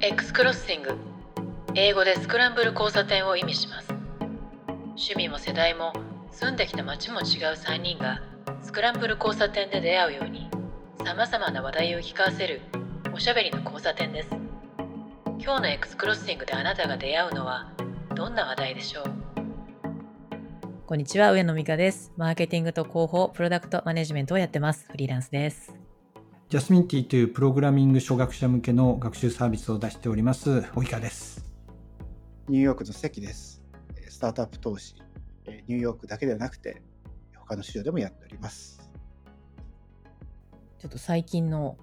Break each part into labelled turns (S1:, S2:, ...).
S1: X クロッシング英語でスクランブル交差点を意味します趣味も世代も住んできた街も違う3人がスクランブル交差点で出会うようにさまざまな話題を聞かせるおしゃべりの交差点です今日の X クロッシングであなたが出会うのはどんな話題でしょう？
S2: こんにちは、上野美香です。マーケティングと広報、プロダクトマネジメントをやってます。フリーランスです。
S3: ジャスミンティというプログラミング初学者向けの学習サービスを出しております、及川です。
S4: ニューヨークの関です。えースタートアップ投資、えーニューヨークだけではなくて、他の市場でもやっております。
S2: ちょっと最近の、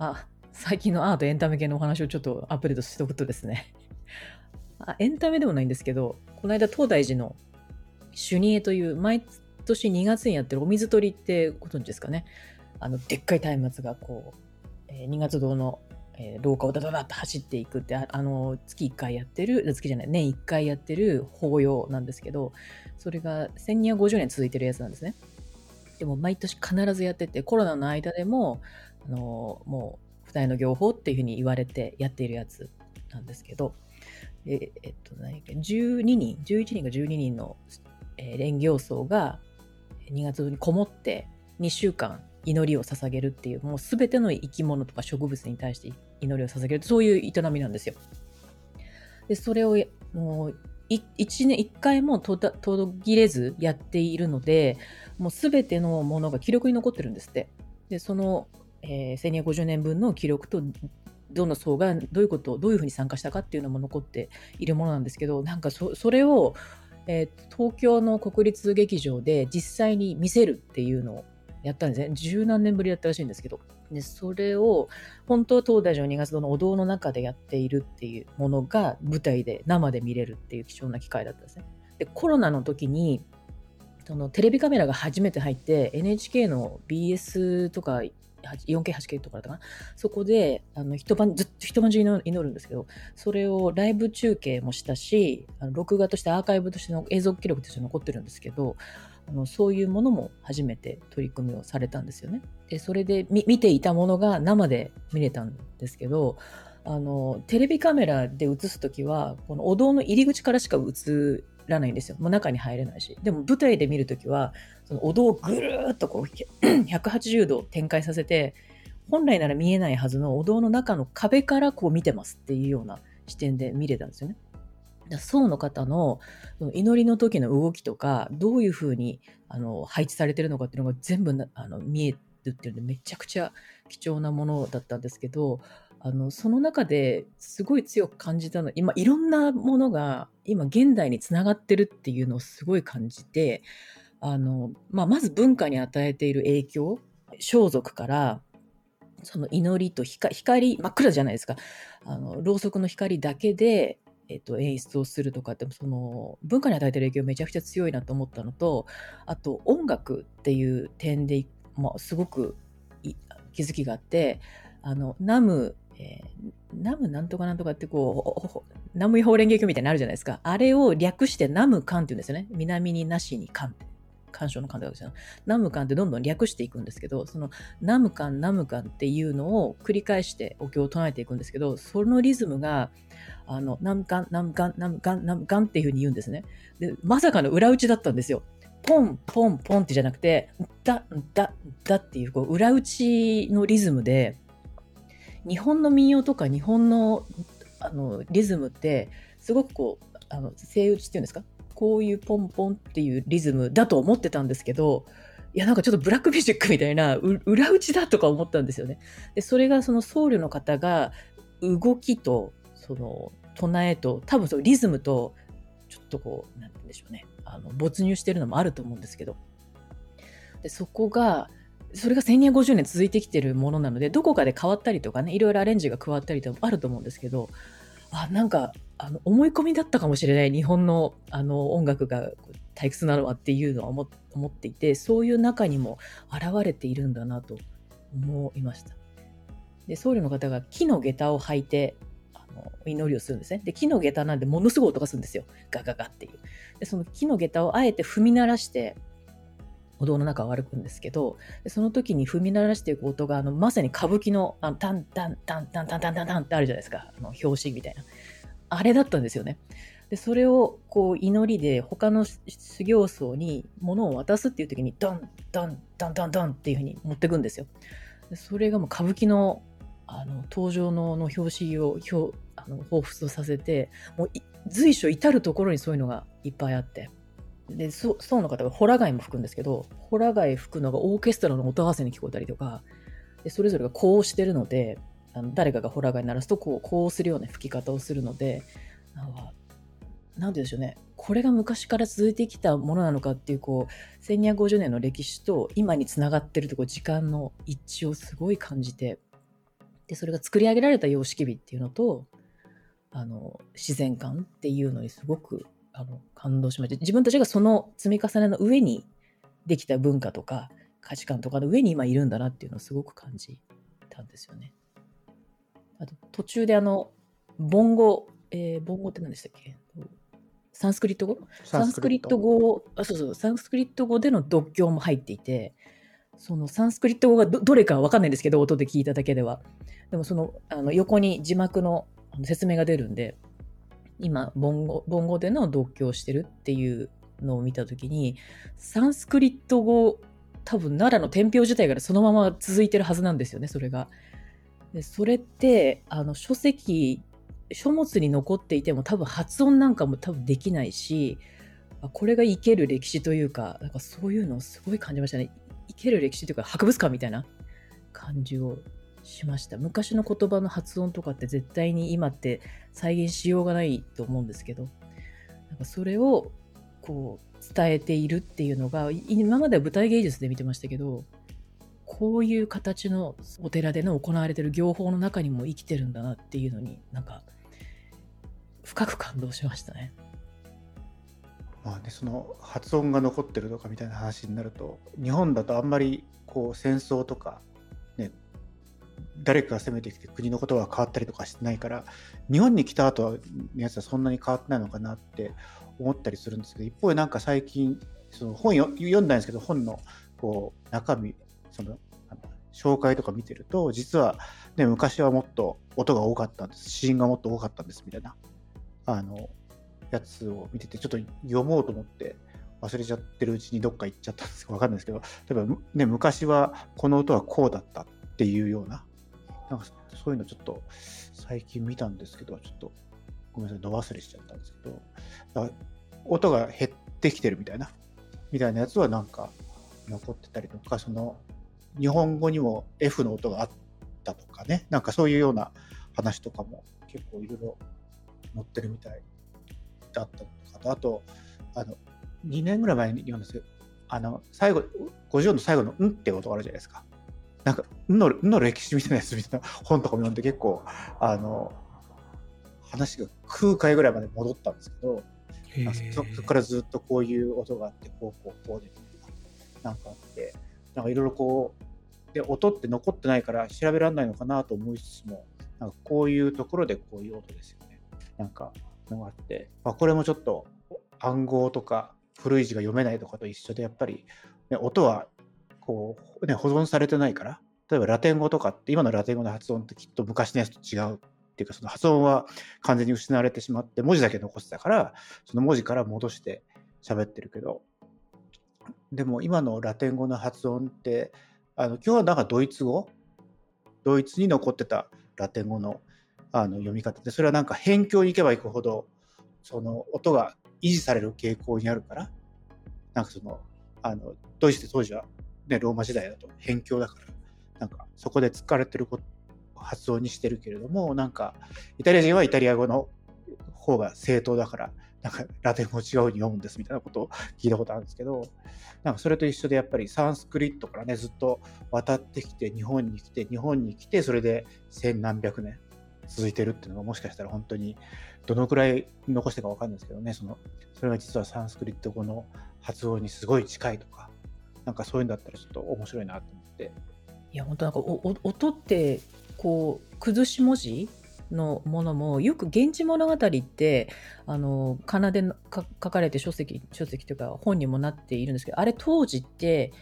S2: あ、最近のアートエンタメ系のお話をちょっとアップデートしておくとですね。あエンタメでもないんですけど、この間東大寺の主任という毎年2月にやってるお水取りってご存知ですかね。あの、でっかい松明がこう、えー、二月堂の、えー廊下をダダダッと走っていくって、ああの、月1回やってる、月じゃない、年1回やってる法要なんですけど、それが1250年続いてるやつなんですね。でも毎年必ずやってて、コロナの間でも、あの、もう、二重の業法っていうふうに言われてやっているやつなんですけど、ええっと、何っけ12人、11人か12人の、えー連行僧が2月にこもって2週間祈りを捧げるっていう、もうすべての生き物とか植物に対して祈りを捧げる、そういう営みなんですよ。で、それを、もう、一年、一回も途切れずやっているので、もうすべてのものが記録に残ってるんですって。で、その、えー、1250年分の記録と、どの層がどういうことを、どういうふうに参加したかっていうのも残っているものなんですけど、なんかそそれを、えー東京の国立劇場で実際に見せるっていうのをやったんですね。十何年ぶりだったらしいんですけど。で、それを、本当は東大寺の2月堂のお堂の中でやっているっていうものが舞台で生で見れるっていう貴重な機会だったんですね。で、コロナの時に、そのテレビカメラが初めて入って NHK の BS とか 4K8K とかだったかなそこであの一晩ずっと一晩中祈るんですけどそれをライブ中継もしたし録画としてアーカイブとしての映像記録として残ってるんですけどあのそういうものも初めて取り組みをされたんですよね。でそれで見ていたものが生で見れたんですけどあのテレビカメラで映す時はこのお堂の入り口からしか映らないんですよ。もう中に入れないし。でも舞台で見るときは、そのお堂をぐるーっとこう180度展開させて、本来なら見えないはずのお堂の中の壁からこう見てますっていうような視点で見れたんですよね。だ僧の方の祈りの時の動きとか、どういうふうにあの配置されてるのかっていうのが全部なあの見えるっていうので、めちゃくちゃ貴重なものだったんですけど、あのその中ですごい強く感じたの今いろんなものが今現代につながってるっていうのをすごい感じてあの、まあ、まず文化に与えている影響装束からその祈りと光光真っ暗じゃないですか。あのろうそくの光だけで、えっと、演出をするとかってその文化に与えてる影響めちゃくちゃ強いなと思ったのとあと音楽っていう点で、まあ、すごく気づきがあってあのナムえー、ナムなんとかなんとかってこう、ナムイホーレンゲ教みたいになるじゃないですか。あれを略してナムカンって言うんですよね。南になしにカンって。干渉のカンってですよ。ナムカンってどんどん略していくんですけど、そのナムカン、ナムカンっていうのを繰り返してお経を唱えていくんですけど、そのリズムが、あの、ナムカン、ナムカン、ナムカン、ナムカンっていうふうに言うんですね。で、まさかの裏打ちだったんですよ。ポン、ポン、ポンってじゃなくて、ダ、ダ、ダっていう、こう、裏打ちのリズムで、日本の民謡とか日本のあのリズムってすごくこうあの声打ちっていうんですか？こういうポンポンっていうリズムだと思ってたんですけどいやなんかちょっとブラックミュージックみたいな裏打ちだとか思ったんですよね。でそれがその僧侶の方が動きとその唱えと多分そのリズムとちょっとこうなんて言うんでしょうねあの没入してるのもあると思うんですけどでそこがそれが1250年続いてきてるものなので、どこかで変わったりとかね、いろいろアレンジが加わったりとかあると思うんですけど、あ、なんか、あの、思い込みだったかもしれない、日本の、あの、音楽が退屈なのはっていうのは思っていて、そういう中にも現れているんだなと思いました。で、僧侶の方が木の下駄を履いて、あの祈りをするんですね。で、木の下駄なんでものすごい音がするんですよ。ガガガっていう。で、その木の下駄をあえて踏み鳴らして、お堂の中を歩くんですけど、その時に踏み鳴らしていく音が、あの、まさに歌舞伎の、あの、タンタンタンタンタンタンタンタンってあるじゃないですか。あの、表紙みたいな。あれだったんですよね。で、それを、こう、祈りで他の修行僧に物を渡すっていう時に、ドン、ドン、ドン、ドン、ドンっていう風に持ってくんですよ。でそれがもう歌舞伎の、あの、登場のの表紙を表、あの、彷彿とさせて、もう随所至るところにそういうのがいっぱいあって。で、そ僧の方がホラ貝も吹くんですけど、ホラ貝吹くのがオーケストラの音合わせに聞こえたりとか、でそれぞれがこうしてるので、あの誰かがホラ貝鳴らすとこう、こうするような吹き方をするので、なんか、なんて言うんでしょうね。これが昔から続いてきたものなのかっていう、こう、1250年の歴史と今につながってるとこう時間の一致をすごい感じて、で、それが作り上げられた様式美っていうのと、あの、自然観っていうのにすごくあの感動しました。自分たちがその積み重ねの上にできた文化とか価値観とかの上に今いるんだなっていうのをすごく感じたんですよね。あと途中であの、ボンゴ、えー、ボンゴって何でしたっけ？サンスクリット語？サンスクリット語あ、そうそう、サンスクリット語での読経も入っていて、そのサンスクリット語がどれかわかんないんですけど、音で聞いただけでは。でもその、あの横に字幕の説明が出るんで、今、ボンゴ、ボンゴでの読経してるっていうのを見たときに、サンスクリット語、多分奈良の天平自体からそのまま続いてるはずなんですよね、それが。でそれって、あの、書籍、書物に残っていても多分発音なんかも多分できないし、これが生ける歴史というか、なんかそういうのをすごい感じましたね。生ける歴史というか博物館みたいな感じをしました。昔の言葉の発音とかって絶対に今って再現しようがないと思うんですけど、なんかそれをこう伝えているっていうのが、今までは舞台芸術で見てましたけど、こういう形のお寺での行われてる行法の中にも生きてるんだなっていうのになんか深く感動しましたね。
S4: まあね、その発音が残ってるとかみたいな話になると日本だとあんまりこう戦争とか誰かが攻めてきて国のことが変わったりとかしてないから日本に来た後のやつはそんなに変わってないのかなって思ったりするんですけど一方でなんか最近その本読んだんですけど本のこう中身その紹介とか見てると実は、ね、昔はもっと音が多かったんです。死因がもっと多かったんですみたいなあのやつを見ててちょっと読もうと思って忘れちゃってるうちにどっか行っちゃったんですか分かんないですけど例えば、ね、昔はこの音はこうだったっていうようななんかそういうのちょっと最近見たんですけど、ちょっとごめんなさい、ど忘れしちゃったんですけど、音が減ってきてるみたいな、みたいなやつはなんか残ってたりとか、その日本語にも F の音があったとかね、なんかそういうような話とかも結構いろいろ載ってるみたいだったとか、あと、あの、2年ぐらい前に読んですけど、あの、最後、50の最後の「ん」って音があるじゃないですか。なんか、のの歴史みたいなやつみたいな本とかも読んで結構、あの、話が空海ぐらいまで戻ったんですけど、そこからずっとこういう音があって、こうこうこうで、なんかあって、なんかいろいろこう、で、音って残ってないから調べられないのかなと思いつつも、なんかこういうところでこういう音ですよね。なんか、のがあって、まあ、これもちょっと暗号とか古い字が読めないとかと一緒で、やっぱり、ね、音はこう、ね、保存されてないから、例えばラテン語とかって、今のラテン語の発音ってきっと昔のやつと違うっていうか、その発音は完全に失われてしまって、文字だけ残してたから、その文字から戻して喋ってるけど、でも今のラテン語の発音って、あの今日はなんかドイツ語？ドイツに残ってたラテン語のあの読み方。で、それはなんか辺境に行けば行くほど、その音が維持される傾向にあるから、なんかその、あのドイツって当時はね、ローマ時代だと辺境だから、なんかそこで使われてる発音にしてるけれども、なんかイタリア人はイタリア語の方が正当だから、なんかラテン語違うように読むんですみたいなことを聞いたことあるんですけど、なんかそれと一緒でやっぱりサンスクリットからね、ずっと渡ってきて、日本に来て、日本に来て、それで千何百年続いてるっていうのがもしかしたら本当にどのくらい残してかわかんないですけどね、その、それが実はサンスクリット語の発音にすごい近いとか、なんかそういうんだったらちょっと面白いなと思って。
S2: いや本当なんかお音ってこう崩し文字のものもよく「源氏物語」ってあの仮名で書かれて書籍書籍というか本にもなっているんですけどあれ当時って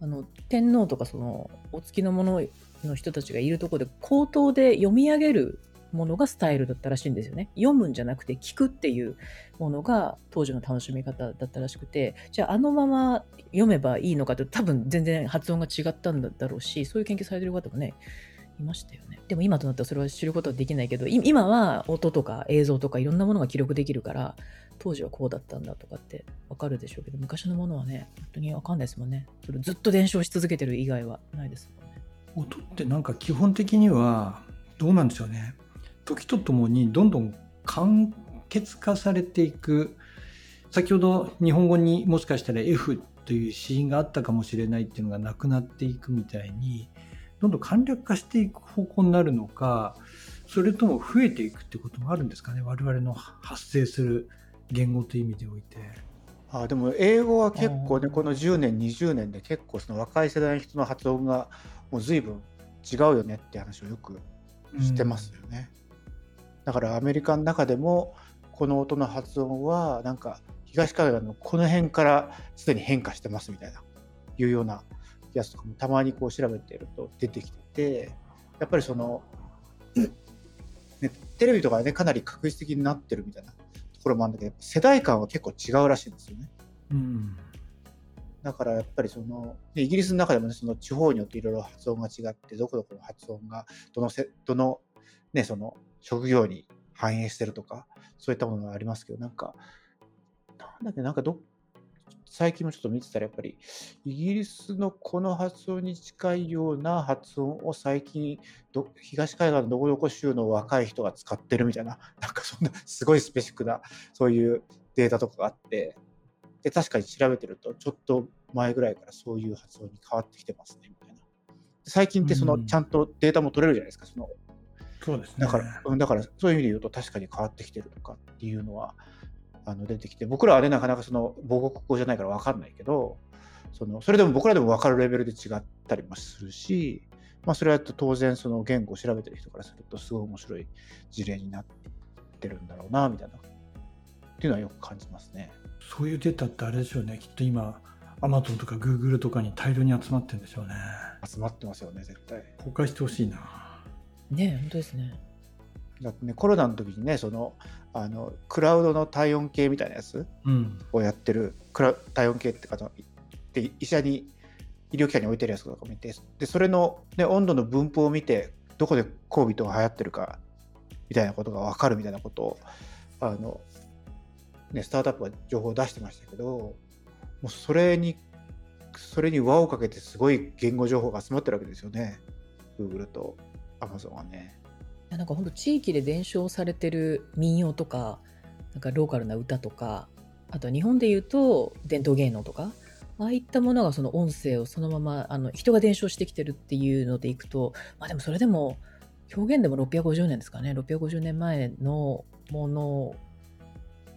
S2: あの天皇とかそのお付きの者の人たちがいるところで口頭で読み上げるものがスタイルだったらしいんですよね。読むんじゃなくて聞くっていうものが当時の楽しみ方だったらしくて、じゃああのまま読めばいいのかって多分全然発音が違ったんだろうし、そういう研究されてる方もね、いましたよね。でも今となってはそれは知ることはできないけど、今は音とか映像とかいろんなものが記録できるから、当時はこうだったんだとかってわかるでしょうけど、昔のものはね、本当にわかんないですもんね。それずっと伝承し続けてる以外はないですもんね。
S3: 音ってなんか基本的にはどうなんでしょうね。時とともにどんどん簡潔化されていく。先ほど日本語にもしかしたら F という死因があったかもしれないっていうのがなくなっていくみたいに、どんどん簡略化していく方向になるのか、それとも増えていくってこともあるんですかね、我々の発生する言語という意味でおいて。
S4: あでも英語は結構ねこの10年20年で結構その若い世代の人の発音がもう随分違うよねって話をよくしてますよね。だからアメリカの中でもこの音の発音はなんか東海岸のこの辺からすでに変化してますみたいないうようなやつとかもたまにこう調べてると出てきててやっぱりその、ね、テレビとかねかなり確実的になってるみたいなところもあるんだけど世代間は結構違うらしいんですよね。
S3: うん
S4: だからやっぱりそのイギリスの中でもねその地方によっていろいろ発音が違ってどこどこの発音がどのせどのねその職業に反映してるとかそういったものがありますけどなんかなんだっけなんかど最近もちょっと見てたらやっぱりイギリスのこの発音に近いような発音を最近ど東海岸のどこどこ州の若い人が使ってるみたいななんかそんなすごいスペシックなそういうデータとかがあってで確かに調べてるとちょっと前ぐらいからそういう発音に変わってきてますねみたいな。最近ってそのちゃんとデータも取れるじゃないですかその
S3: そうですね。
S4: だから、だからそういう意味で言うと確かに変わってきてるとかっていうのはあの出てきて、僕らはね、なかなかその母国語じゃないから分かんないけど、そのそれでも僕らでも分かるレベルで違ったりもするし、まあ、それは当然その言語を調べてる人からするとすごい面白い事例になってるんだろうなみたいなっていうのはよく感じますね。
S3: そういうデータってあれでしょうね。きっと今、アマゾンとかグーグルとかに大量に集まってるんでしょうね。
S4: 集まってますよね、絶対。
S3: 公開してほしいな。
S2: ね本当ですね。
S4: だってね、コロナの時にね、その、あの、クラウドの体温計みたいなやつ
S3: うん。
S4: をやってる、クラ体温計って方で、医者に、医療機関に置いてるやつとか見て、で、それの、ね、温度の分布を見て、どこで COVID が流行ってるか、みたいなことが分かるみたいなことを、あの、ね、スタートアップが情報を出してましたけど、もうそれに、それに輪をかけてすごい言語情報が集まってるわけですよね。Google と Amazon はね。
S2: いやなんか本当地域で伝承されてる民謡とかなんかローカルな歌とかあとは日本で言うと伝統芸能とかああいったものがその音声をそのままあの人が伝承してきてるっていうのでいくとまあでもそれでも表現でも650年ですかね650年前のものを、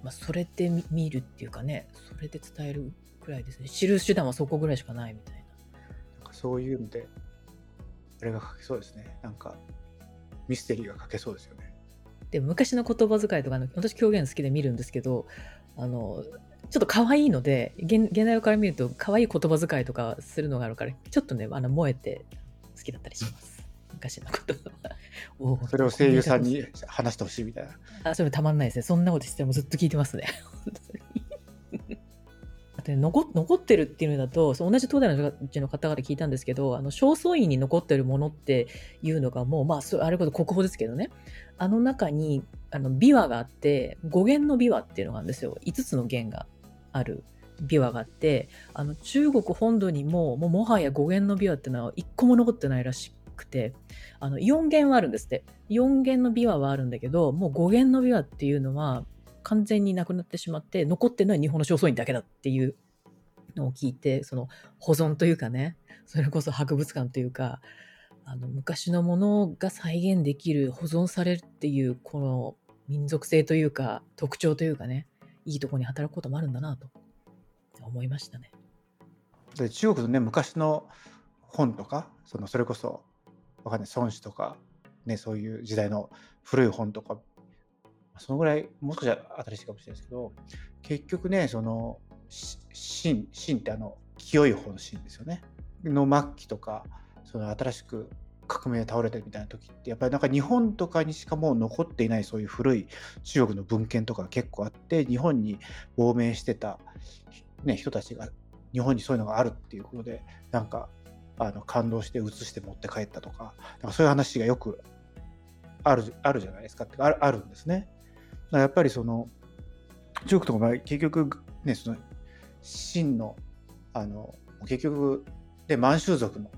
S2: まあ、それで見見るっていうかねそれで伝えるくらいですね知る手段はそこぐらいしかないみたいな。
S4: なんかそういうので、あれが書けそうですね。なんか、ミステリーが書けそうですよね。
S2: で昔の言葉遣いとかあの私狂言好きで見るんですけどあのちょっと可愛いので現現代から見ると可愛い言葉遣いとかするのがあるからちょっとねあの燃えて好きだったりします昔の言葉
S4: それを声優さんに話してほしいみたいな。
S2: あそれたまんないですねそんなことしてもずっと聞いてますね本当にあと残ってるっていうのだと同じ東大の人の方から聞いたんですけどあの正倉院に残ってるものっていうのがもうまああれこそ国宝ですけどね。あの中にあの琵琶があって語源の琵琶っていうのがあるんですよ。5つの弦がある琵琶があってあの中国本土にももうもはや語源の琵琶っていうのは1個も残ってないらしくてあの4弦はあるんですって。4弦の琵琶はあるんだけどもう5弦の琵琶っていうのは完全になくなってしまって残ってるのは日本の正倉院だけだっていうのを聞いてその保存というかねそれこそ博物館というかあの昔のものが再現できる保存されるっていうこの民族性というか特徴というかねいいとこに働くこともあるんだなと思いましたね。
S4: で中国のね、昔の本とか、そのそれこそ、わかんない、孫子とか、ね、そういう時代の古い本とか、そのぐらい、もう少し新しいかもしれないですけど、結局ね、その、秦、秦ってあの、清い方の秦ですよね。の末期とか、その新しく革命倒れてるみたいな時ってやっぱりなんか日本とかにしかもう残っていないそういう古い中国の文献とか結構あって日本に亡命してた、ね、人たちが日本にそういうのがあるっていうことでなんかあの感動して写して持って帰ったとかなんかそういう話がよくあるあるじゃないですかってあるあるんですね。やっぱりその中国とか結局ねその秦のあの結局で満州族の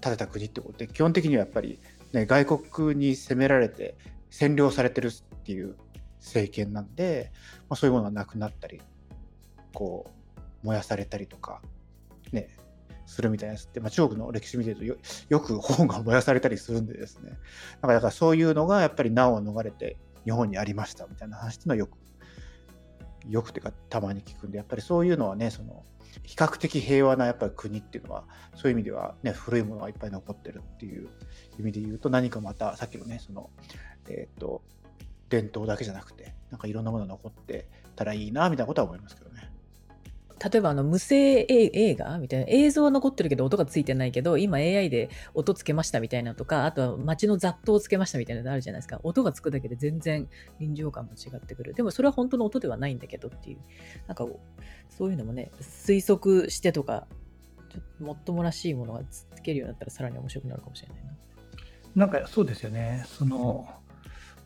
S4: 建てた国ってことで基本的にはやっぱり、ね、外国に攻められて占領されてるっていう政権なんで、まあ、そういうものがなくなったりこう燃やされたりとかねするみたいなやつって、まあ、中国の歴史見てるとよよく本が燃やされたりするんでですね。だからそういうのがやっぱり難を逃れて日本にありましたみたいな話っていうのはよくよくてかたまに聞くんでやっぱりそういうのはねその比較的平和なやっぱり国っていうのはそういう意味では、ね、古いものがいっぱい残ってるっていう意味で言うと何かまたさっきのねその、えーと、伝統だけじゃなくてなんかいろんなものが残ってたらいいなみたいなことは思いますけど。
S2: 例えばあの無声映画みたいな映像は残ってるけど音がついてないけど今 AI で音つけましたみたいなとかあとは街の雑踏をつけましたみたいなのあるじゃないですか音がつくだけで全然臨場感も違ってくるでもそれは本当の音ではないんだけどっていうなんかそういうのもね、推測してとか、ちょっともっともらしいものがつけるようになったらさらに面白くなるかもしれないな。
S3: なんかそうですよね。その、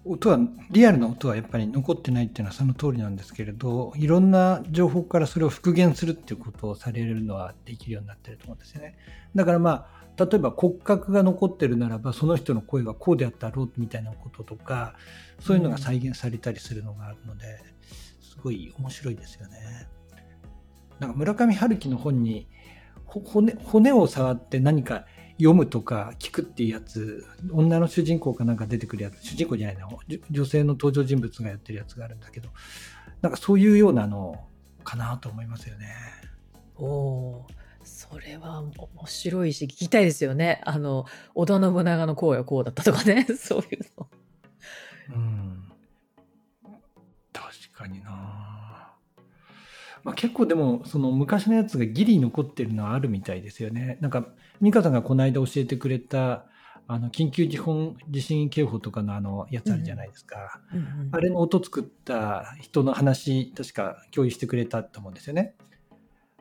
S3: 音は、リアルな音はやっぱり残ってないっていうのはその通りなんですけれど、いろんな情報からそれを復元するっていうことをされるのはできるようになってると思うんですよね。だからまあ、例えば骨格が残ってるならば、その人の声はこうであったろうみたいなこととか、そういうのが再現されたりするのがあるので、すごい面白いですよね。なんか村上春樹の本に骨骨を触って何か読むとか聞くっていうやつ女の主人公かなんか出てくるやつ主人公じゃないな女性の登場人物がやってるやつがあるんだけどなんかそういうようなのかなと思いますよね。
S2: おおそれは面白いし聞きたいですよね。あの織田信長のこうやこうだったとかね そういうの。
S3: うん確かになまあ、結構でもその昔のやつがギリ残ってるのはあるみたいですよね。なんか美香さんがこの間教えてくれたあの緊急地本地震警報とかのあのやつあるじゃないですか、うんうん。うん、あれの音作った人の話確か共有してくれたと思うんですよね。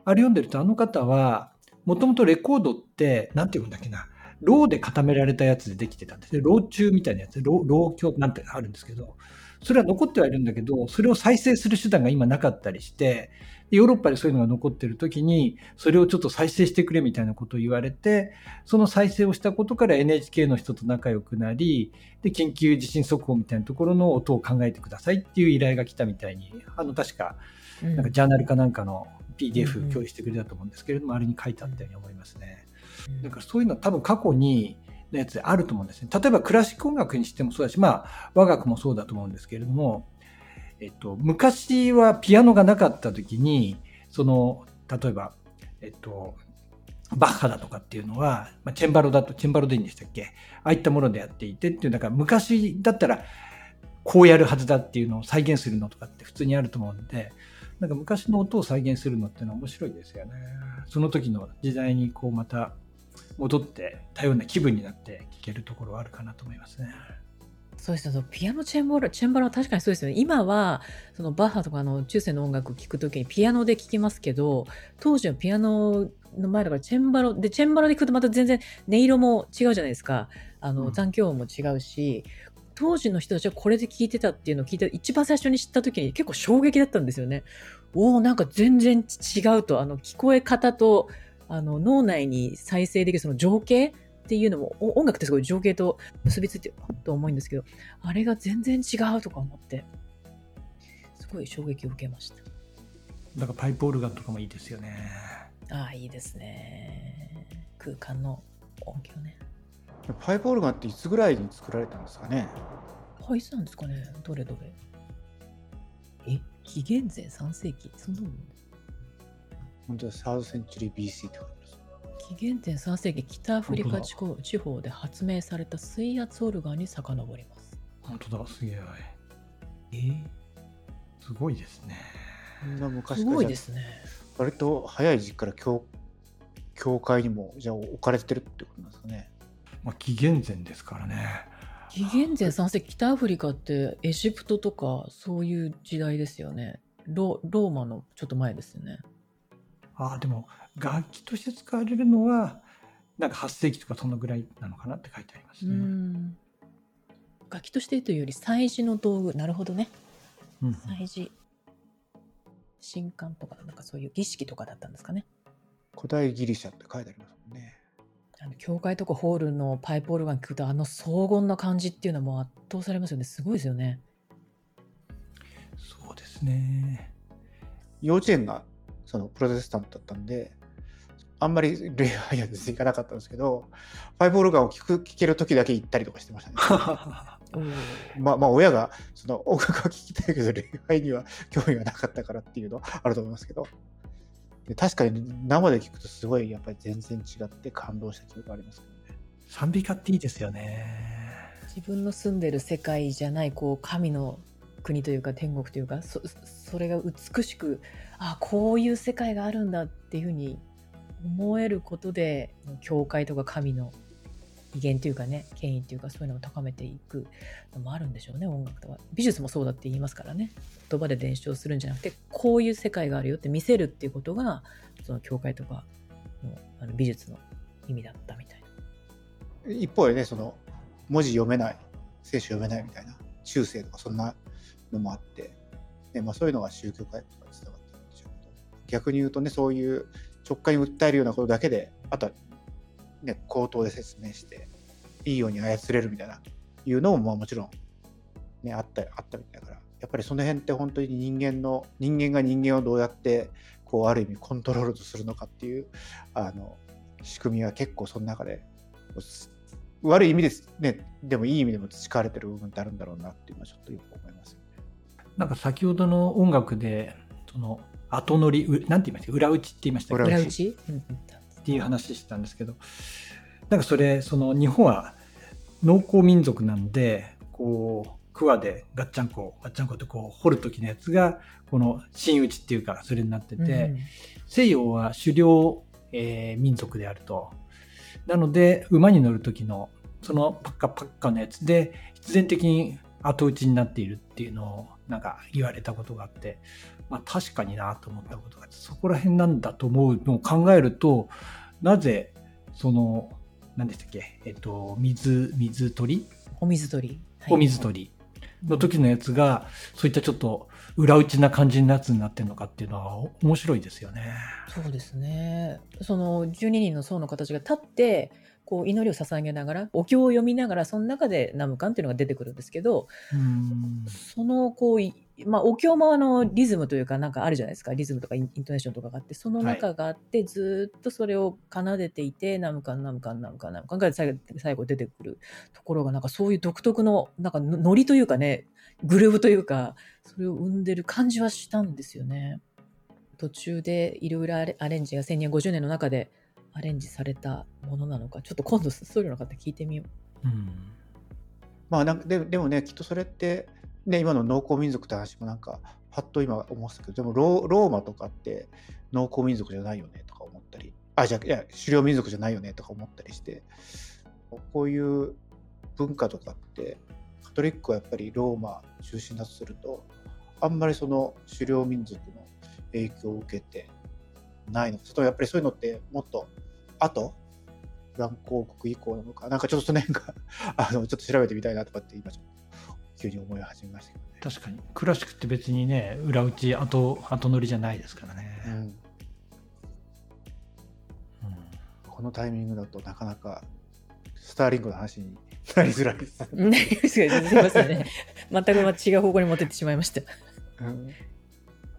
S3: あれ読んでるとあの方はもともとレコードって何て言うんだっけな。ローで固められたやつでできてたんですね。ロー中みたいなやつ、ロー鏡なんてあるんですけど、それは残ってはいるんだけど、それを再生する手段が今なかったりして、ヨーロッパでそういうのが残ってる時に、それをちょっと再生してくれみたいなことを言われて、その再生をしたことから NHK の人と仲良くなり、で、緊急地震速報みたいなところの音を考えてくださいっていう依頼が来たみたいに、あの、確か、なんかジャーナルかなんかの PDF 共有してくれたと思うんですけれども、あれに書いてあったように思いますね。だからそういうのは多分過去に、のやつであると思うんですね。例えばクラシック音楽にしてもそうだし、まあ和楽もそうだと思うんですけれども、えっと、昔はピアノがなかった時に、その、例えば、えっと、バッハだとかっていうのは、まあ、チェンバロだと、チェンバロでいいんでしたっけ？ああいったものでやっていてっていう、だから昔だったらこうやるはずだっていうのを再現するのとかって普通にあると思うんで、なんか昔の音を再現するのってのは面白いですよね。その時の時代にこうまた戻ってたような気分になって聴けるところはあるかなと思いますね。
S2: そうですね。ピアノチェンバロ、チェンバロは確かにそうですよね。今は、そのバッハとかの中世の音楽を聴くときにピアノで聴きますけど、当時はピアノの前だからチェンバロ、で、チェンバロで聴くとまた全然音色も違うじゃないですか。あの、残響音も違うし、当時の人たちはこれで聴いてたっていうのを聞いて、一番最初に知った時に結構衝撃だったんですよね。おおなんか全然違うと、あの、聞こえ方と、あの脳内に再生できるその情景っていうのも音楽ってすごい情景と結びついてると思うんですけどあれが全然違うとか思ってすごい衝撃を受けました。
S3: だからパイプオルガンとかもいいですよね。
S2: ああいいですね。空間の音響ね。
S4: パイプオルガンっていつぐらいに作られたんですかね？
S2: はいつなんですかね？どれどれ。え紀元前3世紀？そんなもん？
S4: 本当はサードセンチュリー BC って書いてます。
S2: 紀元前3世紀北アフリカ地方地方で発明された水圧オルガンに遡ります。
S3: 本当だ、すげえ。
S2: え？ー、
S3: すごいですね。
S4: そんな昔
S2: すごいですね。
S4: 割と早い時期から教教会にもじゃあ置かれてるってことなんですかね。
S3: まあ、紀元前ですからね。
S2: 紀元前3世紀北アフリカってエジプトとかそういう時代ですよね。ロローマのちょっと前ですよね。
S3: ああ、でも、楽器として使われるのは、なんか8世紀とかそのぐらいなのかなって書いてあります
S2: う
S3: ね。
S2: ん。楽器としてというより祭事の道具。なるほどね。
S3: うん
S2: 祭事。神官とか、なんかそういう儀式とかだったんですかね。
S4: 古代ギリシャって書いてありますもんね。
S2: あの教会とかホールのパイプオルガン聞くとあの荘厳な感じっていうのはもう圧倒されますよね。すごいですよね。
S3: そうですね。
S4: 幼稚園がそのプロテスタントだったんで、あんまり礼拝には行かなかったんですけど、パイプオルガンを聞く聞ける時だけ行ったりとかしてましたね。まあまあ親がその音楽は聴きたいけど礼拝には興味がなかったからっていうのはあると思いますけどで確かに生で聞くとすごいやっぱり全然違って感動した記憶がありますけどね。
S3: 賛美歌っていいですよね。
S2: 自分の住んでる世界じゃないこう神の国というか天国というかそそれが美しくあこういう世界があるんだっていうふうに思えることで教会とか神の威厳というかね権威というかそういうのを高めていくのもあるんでしょうね音楽とか美術もそうだって言いますからね言葉で伝承するんじゃなくてこういう世界があるよって見せるっていうことがその教会とかのあの美術の意味だったみたいな。
S4: 一方でねその文字読めない聖書読めないみたいな中世とかそんなのもあって、ねまあ、そういうのが宗教界逆に言うとねそういう直感に訴えるようなことだけであとはね口頭で説明していいように操れるみたいないうのもまあもちろんねあったあったみたいだからやっぱりその辺って本当に人間の人間が人間をどうやってこうある意味コントロールとするのかっていうあの仕組みは結構その中で悪い意味ですねでもいい意味でも培われてる部分ってあるんだろうなっていうのはちょっとよく思いますよね。
S3: なんか先ほどの音楽で、その後乗り、うなんて言いました裏打ちって言いました
S4: 裏
S2: 裏打ち、
S3: っていう話してたんですけど、なんかそれ、その日本は農耕民族なんで、こう、桑でガッチャンコ、ガッチャンコってこう掘る時のやつが、この真打ちっていうか、それになってて、
S2: うん。
S3: 西洋は狩猟、えー民族であると。なので、馬に乗る時の、そのパッカパッカのやつで、必然的に後打ちになっているっていうのを、なんか言われたことがあって、まあ確かになと思ったことがあって、そこら辺なんだと思うのを考えると、なぜ、その、何でしたっけ、えっと、水、水取り？
S2: お水取り。はい
S3: お水取りの時のやつが、そういったちょっと裏打ちな感じのやつになってるのかっていうのは面白いですよね。
S2: そうですね。その12人の僧の形が立って、こう祈りを捧げながら、お経を読みながら、その中でナムカンっていうのが出てくるんですけど、
S3: うん。
S2: そのこうい、まあ、お経もあのリズムというか、なんかあるじゃないですか、リズムとかイントネーションとかがあって、その中があって、ずーっとそれを奏でていて、ナムカン、ナムカン、ナムカン、ナムカンが最後最後出てくるところが、なんかそういう独特の、なんかのノリというかね、グルーヴというか、それを生んでる感じはしたんですよね。途中でいろいろアレアレンジが1250年の中でアレンジされたものなのか、ちょっと今度そういうの方聞いてみよう。
S3: うん。
S4: まあなんかででもねきっとそれって、ね、今の農耕民族って話もなんかパッと今思ってたけどでもローマとかって農耕民族じゃないよねとか思ったり。あじゃあいや狩猟民族じゃないよねとか思ったりして。こういう文化とかってカトリックはやっぱりローマ中心だとするとあんまりその狩猟民族の影響を受けてないのかそれともやっぱりそういうのってもっと後？フランク王国以降なのか？なんかちょっとその辺が あのちょっと調べてみたいなとかって今ちょっと急に思い始めましたけどね。
S3: 確かに。クラシックって別にね、裏打ち、後、後乗りじゃないですからね。
S4: うん、
S3: うん
S4: このタイミングだとなかなかスターリングの話になりづらいです。
S2: ねすいませんね。全く違う方向に持ってってしまいました。
S4: うん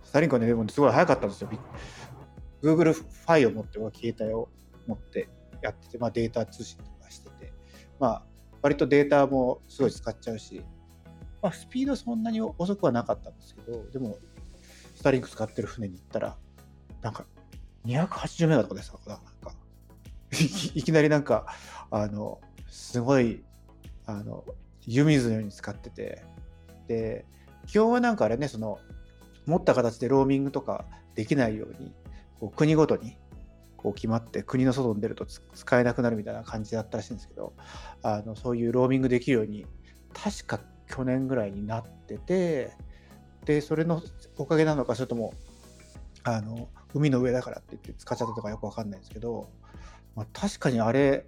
S4: スターリングはね、でもすごい早かったんですよ。Google ファイを持って、携帯を持ってやってて、まあ、データ通信とかしてて、まあ、割とデータもすごい使っちゃうし、まあ、スピードそんなに遅くはなかったんですけど、でも、スターリンク使ってる船に行ったら、なんか、280メガとかでさ、なんか、い いきなりなんかあのすごいあの湯水のように使っててで基本はなんかあれねその持った形でローミングとかできないようにこう国ごとにこう決まって国の外に出ると使えなくなるみたいな感じだったらしいんですけどあのそういうローミングできるように確か去年ぐらいになっててでそれのおかげなのかそれともあの海の上だからって言って使っちゃったとかよくわかんないんですけど、まあ、確かにあれ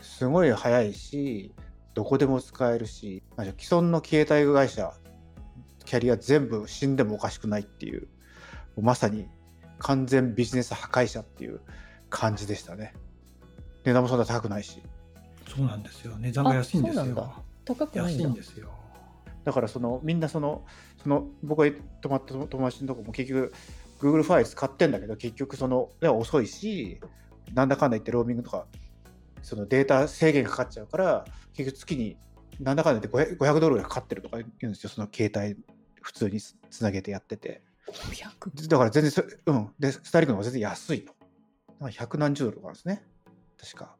S4: すごい早いしどこでも使えるし既存の携帯会社キャリア全部死んでもおかしくないっていうまさに完全ビジネス破壊者っていう感じでしたね。値段もそんな高くないし。
S3: そうなんですよ。値段が安いんですよ。
S2: 高くない
S3: 安いんですよ。
S4: だからそのみんなそのその僕が泊まった友達のとこも結局 Google ファイル使ってんだけど結局その遅いしなんだかんだ言ってローミングとかそのデータ制限かかっちゃうから結局月になんだかんだ言って 500, 500ドルがかかってるとか言うんですよ。その携帯普通につなげてやってて
S2: 500
S4: だから全然そうん。でスターリンクの方が全然安いの百何十ドルとかですね。確か。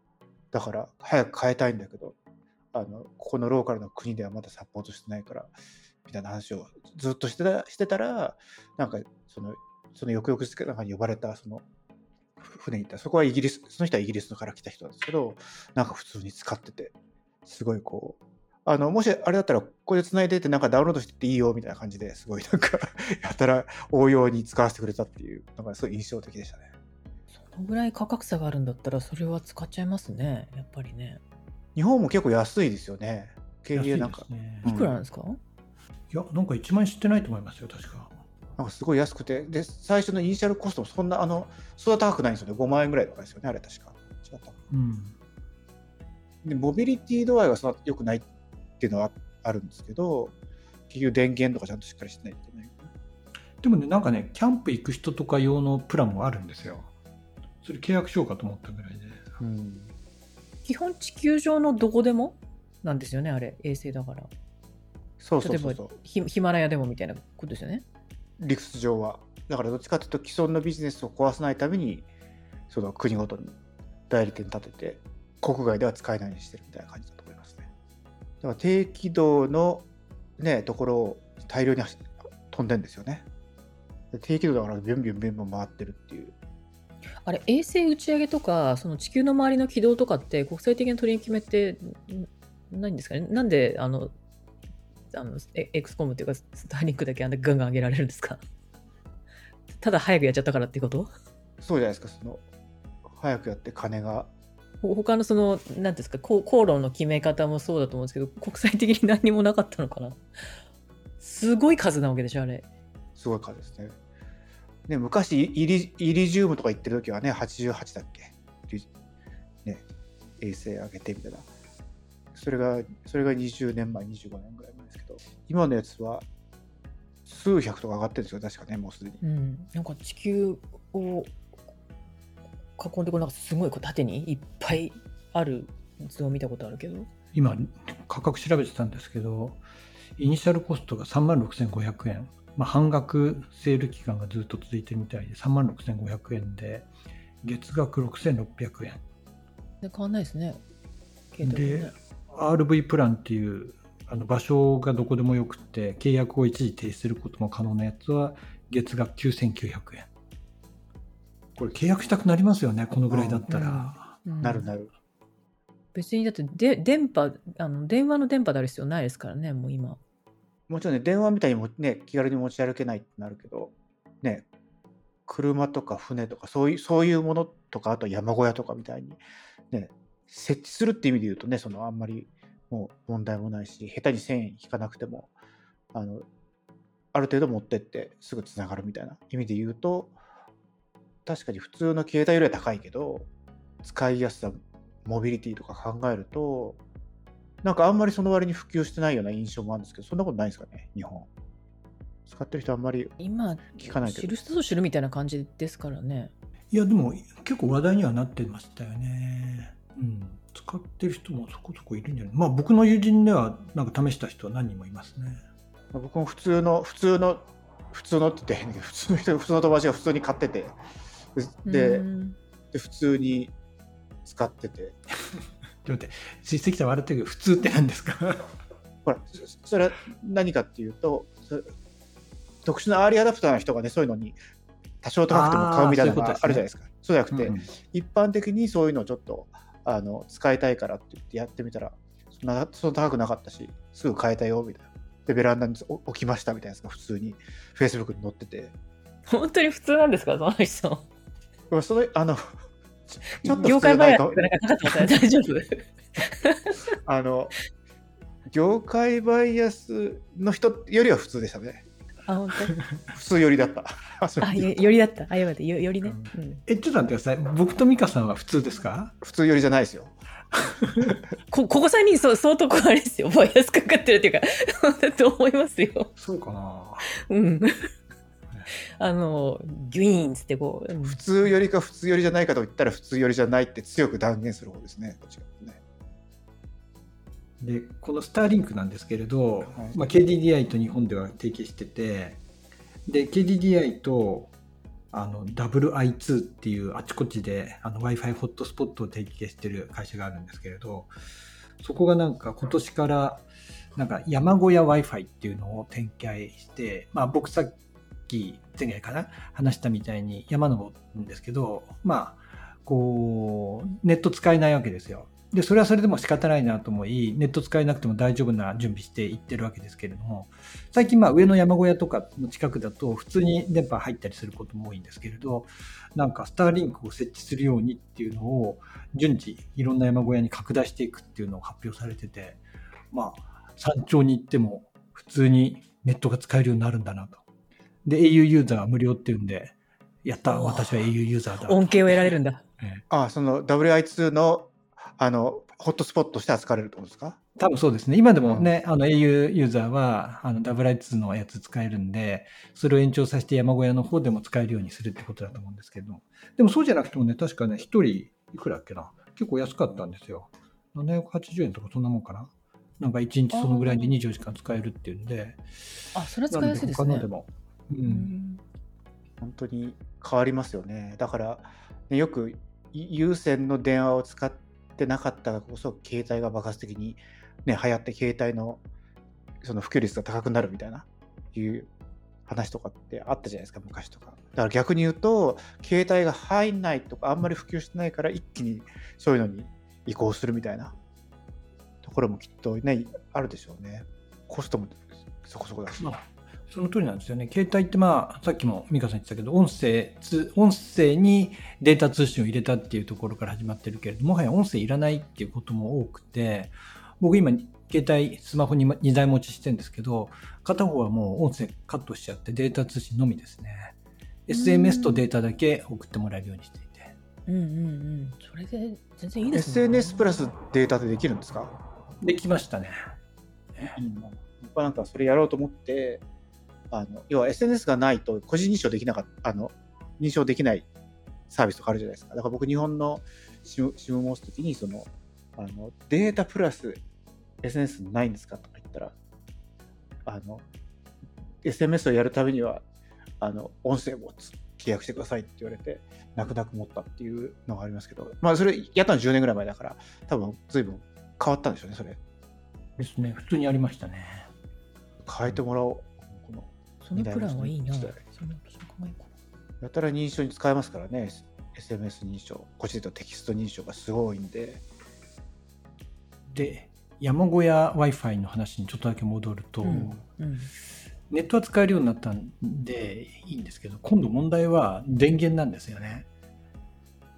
S4: だから早く変えたいんだけどあのここのローカルの国ではまだサポートしてないからみたいな話をずっとしてたしてたらなんかそのその翌々日なんか呼ばれたその船に行った。そこはイギリスその人はイギリスから来た人なんですけどなんか普通に使っててすごいこうあのもしあれだったらここで繋いでてなんかダウンロードしてっていいよみたいな感じですごいなんか やたら応用に使わせてくれたっていうのがすごい印象的でしたね。
S2: そのぐらい価格差があるんだったらそれは使っちゃいますね。やっぱりね。
S4: 日本も結構安いですよね。経
S3: 安い
S4: なんか。
S3: ですね
S2: いくらなんですか、
S3: いやなんか1万円知ってないと思いますよ確か。
S4: なんかすごい安くて、で、最初のイニシャルコストもそんな、あの、そんな高くないんですよね。5万円ぐらいとかですよね、あれ確か。違ったか
S3: うん。
S4: で、モビリティ度合いはそんな良くないっていうのはあるんですけど、結局電源とかちゃんとしっかりしてないといけない。
S3: でもねなんかねキャンプ行く人とか用のプランもあるんですよそれ契約しようかと思ったぐらいで
S4: うん。
S2: 基本地球上のどこでもなんですよねあれ衛星だから
S4: そうそうそうそう。
S2: ヒヒマラヤでもみたいなことですよね
S4: 理屈上は。だからどっちかというと既存のビジネスを壊さないために、その国ごとに代理店立てて、国外では使えないようにしてるみたいな感じだ。だから低軌道のね、ところを大量に走飛んでんですよね。で低軌道だからビュンビュンビュンビュン回ってるっていう。
S2: あれ衛星打ち上げとかその地球の周りの軌道とかって国際的な取り決めってんないんですかね？なんであのあのエエクスコムっていうかスターリンクだけあんなガンガン上げられるんですか？ただ早くやっちゃったからってこと？
S4: そうじゃないですか、その、早くやって金が。
S2: ほ他のその何ていうんですかこう航路の決め方もそうだと思うんですけど国際的に何にもなかったのかなすごい数なわけでしょあれ
S4: すごい数ですね。ね昔イリ、イリジウムとか言ってる時はね、88だっけ？リね、衛星上げてみたいな。それが、それが20年前、25年ぐらい前ですけど、今のやつは数百とか上がってるんですよ、確かね、もうすでに。
S2: うんなんか地球を囲んでこうなんかすごいこう縦にいっぱいある図を見たことあるけど。
S3: 今価格調べてたんですけどイニシャルコストが3万6500円、まあ、半額セール期間がずっと続いてるみたいで3万6500円で月額6600円。
S2: で変わんないですね。
S3: で RV プランっていうあの場所がどこでもよくて契約を一時停止することも可能なやつは月額9900円これ契約したくなりますよねこのぐらいだったら、
S2: うん
S4: なるなる。
S2: 別にだってで電波あの電話の電波である必要ないですからねもう今。
S4: もちろんね、電話みたいにもね、気軽に持ち歩けないってなるけど、ね、車とか船とか、そういう、そういうものとか、あと山小屋とかみたいに、ね、設置するって意味で言うとね、そのあんまりもう問題もないし、下手に線引かなくても、あの、ある程度持ってってすぐつながるみたいな意味で言うと、確かに普通の携帯よりは高いけど、使いやすさ、モビリティとか考えると、なんかあんまりその割に普及してないような印象もあるんですけど、そんなことないですかね、日本。使ってる人あんまり
S2: 今
S4: 聞かないけど
S2: 知る人ぞ知るみたいな感じですからね
S3: いやでも結構話題にはなってましたよね。うん。使ってる人もそこそこいるんじゃない？まあ僕の友人ではなんか試した人は何人もいますね。
S4: まあ僕も普通の、普通の、普通のって言って変だけど、普通の人、普通の友達が普通に買ってて、で、
S2: うん。
S4: で普通に使ってて、
S3: ちょっと待って、水石さん笑ってるけど、普通って何ですか？
S4: ほら、そそれは何かっていうと、そ特殊なアーリーアダプターの人がね、そういうのに多少高くても買うみたいなのがあるじゃないですか。そうじゃなくて、
S3: うん
S4: 一般的にそういうのをちょっとあの使いたいからって言ってやってみたら、そんなそんな高くなかったし、すぐ買えたよみたいな。で、ベランダに置置きましたみたいなやつが普通に Facebook に載ってて、
S2: 本当に普通なんですかその人。
S4: でもそのあのちちょっと
S2: 業界バイアスってなんか。大丈夫
S4: あの業界バイアスの人よりは普通でしたね。
S2: あ、本
S4: 普通よりだった。あ
S2: よよりだった。あ、よかった。よよりね。うん
S3: え、ちょっと待ってください。僕と美香さんは普通ですか？
S4: 普通よりじゃないですよ。
S2: こここ3人そう相当こうあれですよ。バイアスかかってるっていうか、だと思いますよ。
S3: そうかな
S2: うん。あの、ギュイーンっつってこう。うん
S4: 普通よりか普通よりじゃないかと言ったら普通よりじゃないって強く断言する方ですね。どっちね
S3: でこのスターリンクなんですけれど、
S4: はい
S3: まあ、KDDI と日本では提携しててで KDDI とあの WI2 っていうあちこちで w i f i ホットスポットを提携してる会社があるんですけれどそこがなんか今年からなんか山小屋 Wi-Fi っていうのを展開して、まあ、僕さっき前回かな話したみたいに山登るんですけどまあこうネット使えないわけですよ。でそれはそれでも仕方ないなと思いネット使えなくても大丈夫な準備していってるわけですけれども最近まあ上の山小屋とかの近くだと普通に電波入ったりすることも多いんですけれどなんかスターリンクを設置するようにっていうのを順次いろんな山小屋に拡大していくっていうのを発表されててまあ山頂に行っても普通にネットが使えるようになるんだなと。で au ユーザーは無料っていうんでやった私は au ユーザーだ。
S2: 恩恵を得られるんだ。
S3: ええ
S4: あその WI2 のあのホットスポットとして扱われるってことですか？
S3: 多分そうですね。今でもね、あの au ユーザーは、あの WI2 のやつ使えるんで、それを延長させて山小屋の方でも使えるようにするってことだと思うんですけど、でもそうじゃなくてもね、確かね、一人いくらだっけな？結構安かったんですよ。780円とかそんなもんかな？なんか1日そのぐらいで24時間使えるっていうんで、
S2: あ、それは使いやすいですね
S3: 他ので。も。う。
S2: うんん
S4: 本当に変わりますよね。だから、ねよくい有線の電話を使ってなかったからこそ、携帯が爆発的に、ね、流行って、携帯のその普及率が高くなるみたいな、いう話とかってあったじゃないですか、昔とか。だから逆に言うと、携帯が入んないとか、あんまり普及してないから、一気にそういうのに移行するみたいなところもきっとね、あるでしょうね。コストもそこそこだし。
S3: まあその通りなんですよね。携帯ってまあ、さっきも美香さん言ってたけど、音声、つ音声にデータ通信を入れたっていうところから始まってるけれども、もはや音声いらないっていうことも多くて、僕今、携帯、スマホに2台持ちしてるんですけど、片方はもう音声カットしちゃってデータ通信のみですね。SMS とデータだけ送ってもらえるようにしていて。
S2: うんうんうん。それで全然いいですね。
S4: SNS プラスデータでできるんですか？
S3: できましたね。
S4: 僕はなんかそれやろうと思って、あの要は SNS がないと個人認証できなかった、あの認証できないサービスとかあるじゃないですか。だから僕、日本の SIM を持つときにそのあの、データプラス SNS ないんですかとか言ったら、あの SMS をやるためにはあの音声をつ契約してくださいって言われて、泣く泣く持ったっていうのがありますけど、まあ、それやったの10年ぐらい前だから、多分随分変わったんでしょうね、それ。
S3: ですね。普通にありましたね。
S4: 変えてもらおう。
S2: そのプランはいいな。そのその考えか
S4: やたら認証に使えますからね、SMS 認証、こっちで言うとテキスト認証がすごいんで、
S3: で、山小屋 Wi-Fi の話にちょっとだけ戻ると、
S2: な。うんうん
S3: ネットは使えるようになったんでいいんですけど、今度問題は電源なんですよね。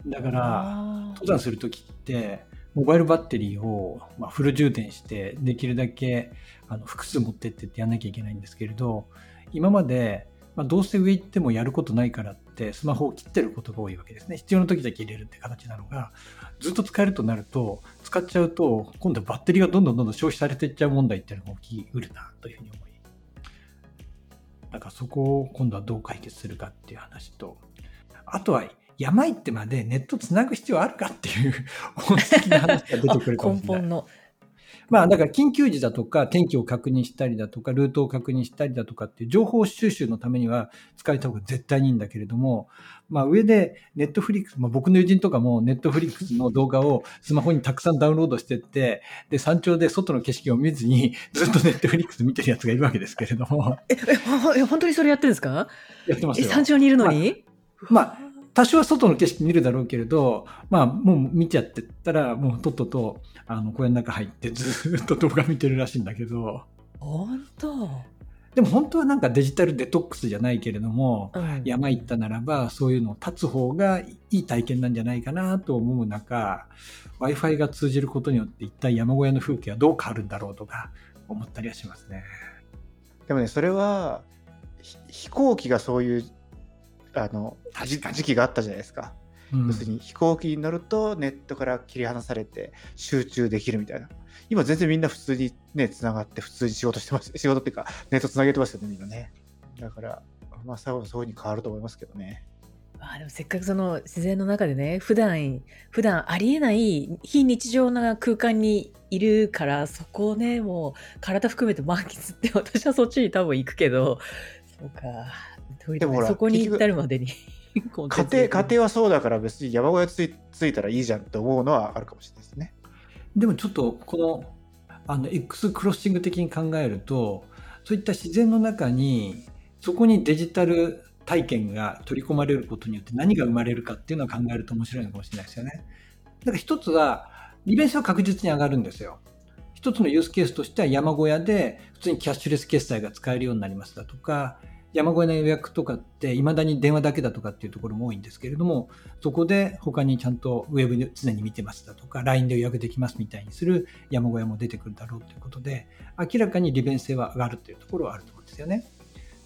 S3: だから、登山するときって、モバイルバッテリーを、まあ、フル充電して、できるだけあの複数持ってってってやんなきゃいけないんですけれど、今まで、まあ、どうせ上行ってもやることないからって、スマホを切ってることが多いわけですね。必要な時だけ入れるって形なのが、ずっと使えるとなると、使っちゃうと、今度バッテリーがどんどんどんどん消費されていっちゃう問題っていうのが起きうるな、というふうに思い。だからそこを今度はどう解決するかっていう話と、あとは山行ってまでネットつなぐ必要あるかっていう本質的な話が出てくるかも
S2: 根
S3: しれない。
S2: 本の。
S3: まあだから緊急時だとか天気を確認したりだとかルートを確認したりだとかっていう情報収集のためには使えた方が絶対にいいんだけれども、まあ上でネットフリックス、まあ僕の友人とかもネットフリックスの動画をスマホにたくさんダウンロードしてって、で山頂で外の景色を見ずに ずっとネットフリックス見てるやつがいるわけですけれども。
S2: え、え、本当にそれやってるんですか？
S3: やってますよ。
S2: 山頂にいるのに、
S3: まあ、まあ多少は外の景色見るだろうけれど、まあ、もう見ちゃってたら、もうとっとと、あの、小屋の中入ってずっと動画見てるらしいんだけど。
S2: 本当？
S3: でも本当はなんかデジタルデトックスじゃないけれども、うん、山行ったならばそういうのを立つ方がいい体験なんじゃないかなと思う中 w i f i が通じることによって一体山小屋の風景はどう変わるんだろうとか思ったりはしますね。
S4: でもねそれは飛行機がそういうあの時期があったじゃないですか。うん、要するに飛行機に乗るとネットから切り離されて集中できるみたいな。今全然みんな普通にね、つながって普通に仕事してます。仕事っていうかネットつなげてますよね、みんなね。だから、まあ最後そういうふうに変わると思いますけどね。
S2: あでもせっかくその自然の中でね、普段、普段ありえない非日常な空間にいるから、そこをね、もう体含めて満喫って 私はそっちに多分行くけど、そうか。でもほらそこに至るまでに
S4: 家庭家庭はそうだから別に山小屋ついついたらいいじゃんって思うのはあるかもしれないですね。
S3: でもちょっとこのあの X クロッシング的に考えるとそういった自然の中にそこにデジタル体験が取り込まれることによって何が生まれるかっていうのを考えると面白いのかもしれないですよね。だから一つは利便性は確実に上がるんですよ。一つのユースケースとしては山小屋で普通にキャッシュレス決済が使えるようになりますだとか山越えの予約とかっていまだに電話だけだとかっていうところも多いんですけれどもそこで他にちゃんとウェブで常に見てますだとか LINE で予約できますみたいにする山小屋も出てくるだろうということで明らかに利便性は上がるというところはあると思うんですよね。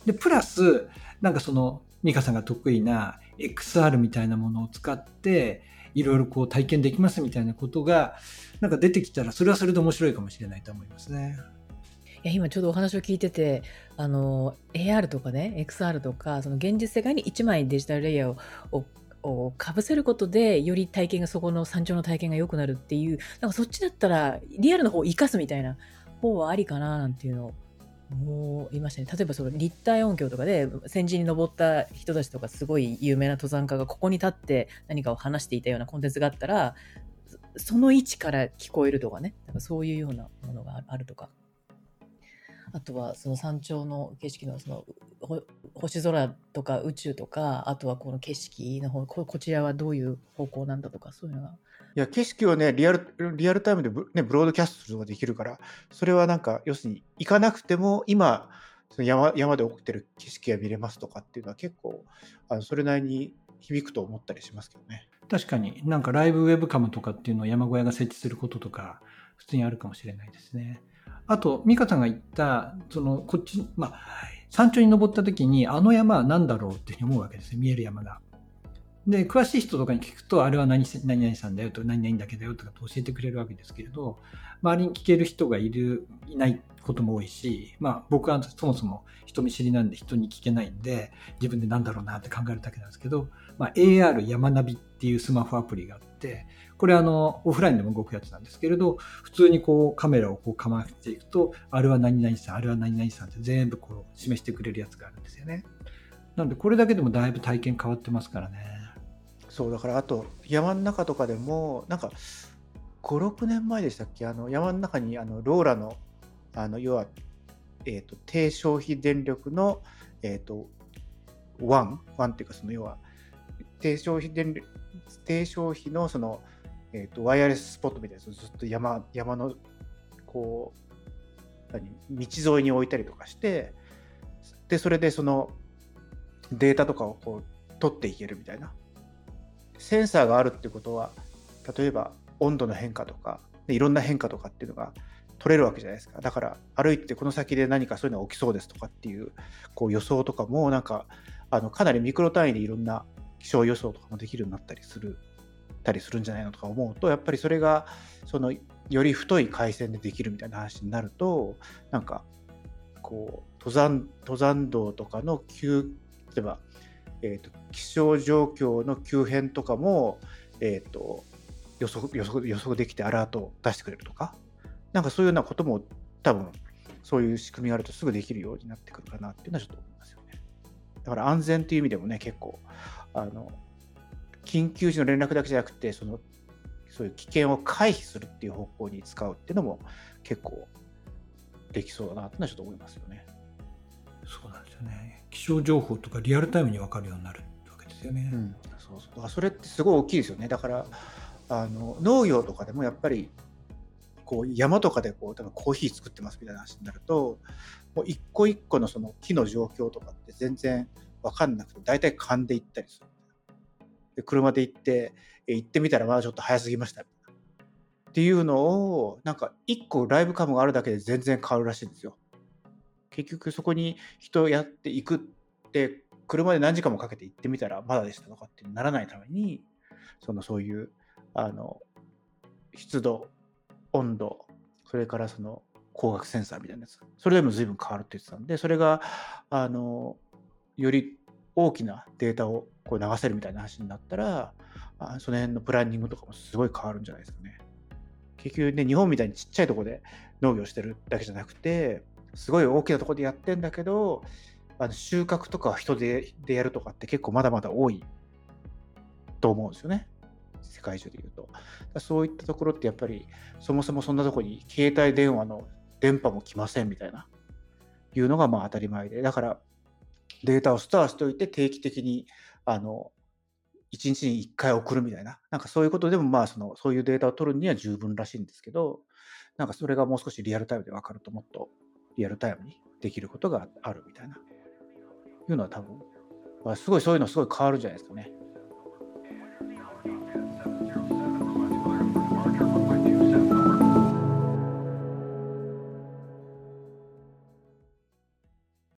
S3: でプラスなんかその美香さんが得意な XR みたいなものを使っていろいろこう体験できますみたいなことがなんか出てきたらそれはそれで面白いかもしれないと思いますね。
S2: いや今ちょうどお話を聞いててあの AR とかね XR とかその現実世界に1枚デジタルレイヤーををかぶせることでより体験がそこの山頂の体験が良くなるっていうなんかそっちだったらリアルの方を生かすみたいな方はありかななんていうのをもう言いましたね。例えばその立体音響とかで先人に登った人たちとかすごい有名な登山家がここに立って何かを話していたようなコンテンツがあったらその位置から聞こえるとかねなんかそういうようなものがあるとか。あとはその山頂の景色のその星空とか宇宙とかあとはこの景色の方こちらはどういう方向なんだとかそういうのが。
S4: いや景色をねリアルリアルタイムでブ,、ね、ブロードキャストすることができるからそれはなんか要するに行かなくても今その山山で起きてる景色が見れますとかっていうのは結構あのそれなりに響くと思ったりしますけどね。
S3: 確かになんかライブウェブカムとかっていうのを山小屋が設置することとか普通にあるかもしれないですね。あと、美香さんが言った、その、こっち、まあ、山頂に登った時に、あの山は何だろうっていうふうに思うわけですよ。見える山が。で、詳しい人とかに聞くと、あれは何何々さんだよと、何々だけだよとか教えてくれるわけですけれど、周りに聞ける人がいる、いないことも多いし、まあ僕はそもそも人見知りなんで人に聞けないんで、自分で何だろうなって考えるだけなんですけど、まあ、AR 山ナビっていうスマホアプリがあって、これあの、オフラインでも動くやつなんですけれど、普通にこうカメラをこう構えていくと、あれは何々さん、あれは何々さんって全部こう示してくれるやつがあるんですよね。なのでこれだけでもだいぶ体験変わってますからね。
S4: そう、だからあと山の中とかでも、なんか5、6年前でしたっけ？あの山の中にあのローラの、あの要は、えーと、低消費電力の、えーと、 WAN、WAN っていうかその要は低消費電力低消費のそのえーと、ワイヤレススポットみたいなやつずっと山山のこう何道沿いに置いたりとかしてでそれでそのデータとかをこう取っていけるみたいな。センサーがあるってことは例えば温度の変化とかいろんな変化とかっていうのが取れるわけじゃないですか。だから歩いてこの先で何かそういうのが起きそうですとかっていうこう予想とかもなんかあのかなりミクロ単位でいろんな気象予想とかもできるようになったりするたりするんじゃないのとか思うとやっぱりそれがそのより太い回線でできるみたいな話になるとなんかこう登山登山道とかの急例えば、えーと、気象状況の急変とかも、えーと、予測予測予測できてアラートを出してくれるとかなんかそういうようなことも多分そういう仕組みがあるとすぐできるようになってくるかなっていうのはちょっと思いますよね。だから安全っていう意味でもね、結構、あの、緊急時の連絡だけじゃなくて、その、そういう危険を回避するっていう方向に使うっていうのも結構できそうだなってのはちょっと思いますよね。
S3: そうなんですよね。気象情報とかリアルタイムに分かるようになるわけですよね。
S4: うん、そうそうそれってすごい大きいですよね。だからあの農業とかでもやっぱりこう山とかでこう多分コーヒー作ってますみたいな話になるともう一個一個のその木の状況とかって全然分かんなくて大体勘で行ったりする。で車で行って行ってみたらまだちょっと早すぎましたっていうのをなんか一個ライブカムがあるだけで全然変わるらしいんですよ。結局そこに人やっていくって車で何時間もかけて行ってみたらまだでしたとかってならないためにそのそういうあの湿度温度それからその光学センサーみたいなやつそれでも随分変わるって言ってたんでそれがあのより大きなデータをこう流せるみたいな話になったらあその辺のプランニングとかもすごい変わるんじゃないですかね。結局ね日本みたいにちっちゃいとこで農業してるだけじゃなくてすごい大きなとこでやってんだけどあの収穫とか人ででやるとかって結構まだまだ多いと思うんですよね。世界中で言うと。そういったところってやっぱりそもそもそんなとこに携帯電話の電波も来ませんみたいないうのがまあ当たり前でだからデータをストアしておいて定期的にあの1日に1回送るみたいななんかそういうことでもまあそのそういうデータを取るには十分らしいんですけどなんかそれがもう少しリアルタイムで分かるともっとリアルタイムにできることがあるみたいないうのは多分、すごいそういうのすごい変わるんじゃないですかね。